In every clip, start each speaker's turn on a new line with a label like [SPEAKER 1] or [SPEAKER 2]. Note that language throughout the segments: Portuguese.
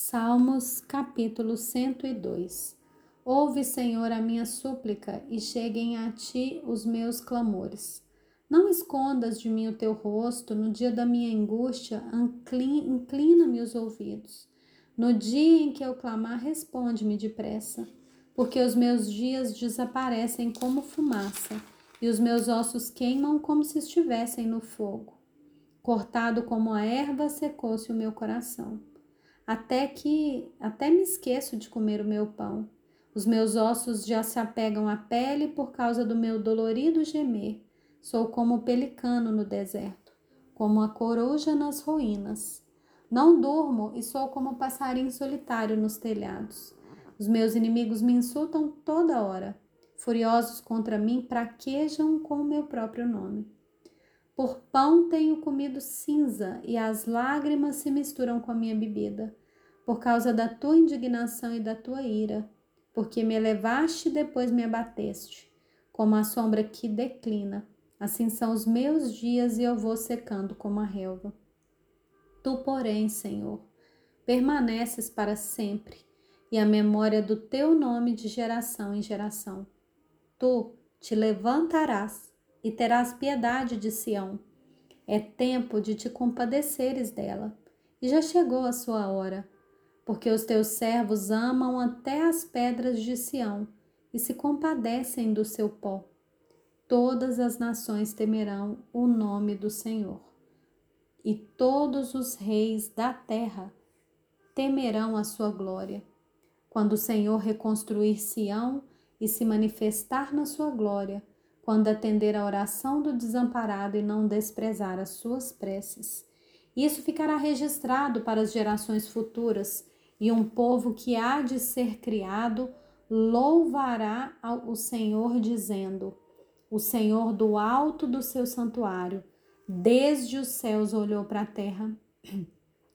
[SPEAKER 1] Salmos capítulo 102 Ouve, Senhor, a minha súplica e cheguem a ti os meus clamores. Não escondas de mim o teu rosto, no dia da minha angústia, inclina-me os ouvidos. No dia em que eu clamar, responde-me depressa, porque os meus dias desaparecem como fumaça e os meus ossos queimam como se estivessem no fogo. Cortado como a erva, secou-se o meu coração até que até me esqueço de comer o meu pão. Os meus ossos já se apegam à pele por causa do meu dolorido gemer. Sou como o pelicano no deserto, como a coruja nas ruínas. Não durmo e sou como o passarinho solitário nos telhados. Os meus inimigos me insultam toda hora. Furiosos contra mim, praquejam com o meu próprio nome. Por pão tenho comido cinza e as lágrimas se misturam com a minha bebida, por causa da tua indignação e da tua ira, porque me elevaste e depois me abateste, como a sombra que declina. Assim são os meus dias e eu vou secando como a relva. Tu, porém, Senhor, permaneces para sempre, e a memória do teu nome de geração em geração. Tu te levantarás e terás piedade de Sião. É tempo de te compadeceres dela, e já chegou a sua hora, porque os teus servos amam até as pedras de Sião e se compadecem do seu pó. Todas as nações temerão o nome do Senhor, e todos os reis da terra temerão a sua glória. Quando o Senhor reconstruir Sião e se manifestar na sua glória, quando atender a oração do desamparado e não desprezar as suas preces. Isso ficará registrado para as gerações futuras, e um povo que há de ser criado louvará o Senhor, dizendo: O Senhor do alto do seu santuário, desde os céus olhou para a terra,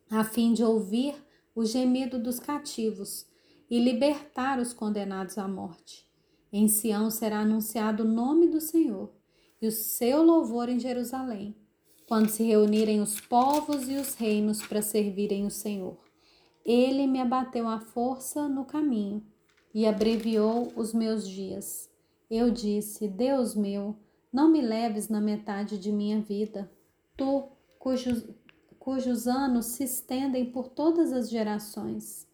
[SPEAKER 1] a fim de ouvir o gemido dos cativos e libertar os condenados à morte. Em Sião será anunciado o nome do Senhor e o seu louvor em Jerusalém, quando se reunirem os povos e os reinos para servirem o Senhor. Ele me abateu a força no caminho e abreviou os meus dias. Eu disse: Deus meu, não me leves na metade de minha vida, tu, cujos, cujos anos se estendem por todas as gerações.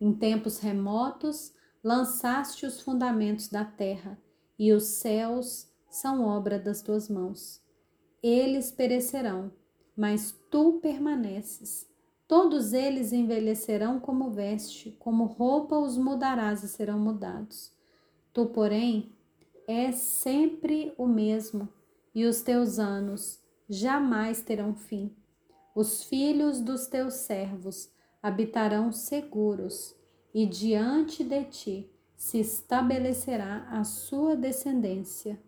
[SPEAKER 1] Em tempos remotos, lançaste os fundamentos da terra, e os céus são obra das tuas mãos. Eles perecerão, mas tu permaneces. Todos eles envelhecerão como veste, como roupa os mudarás e serão mudados. Tu, porém, és sempre o mesmo, e os teus anos jamais terão fim. Os filhos dos teus servos habitarão seguros e diante de ti se estabelecerá a sua descendência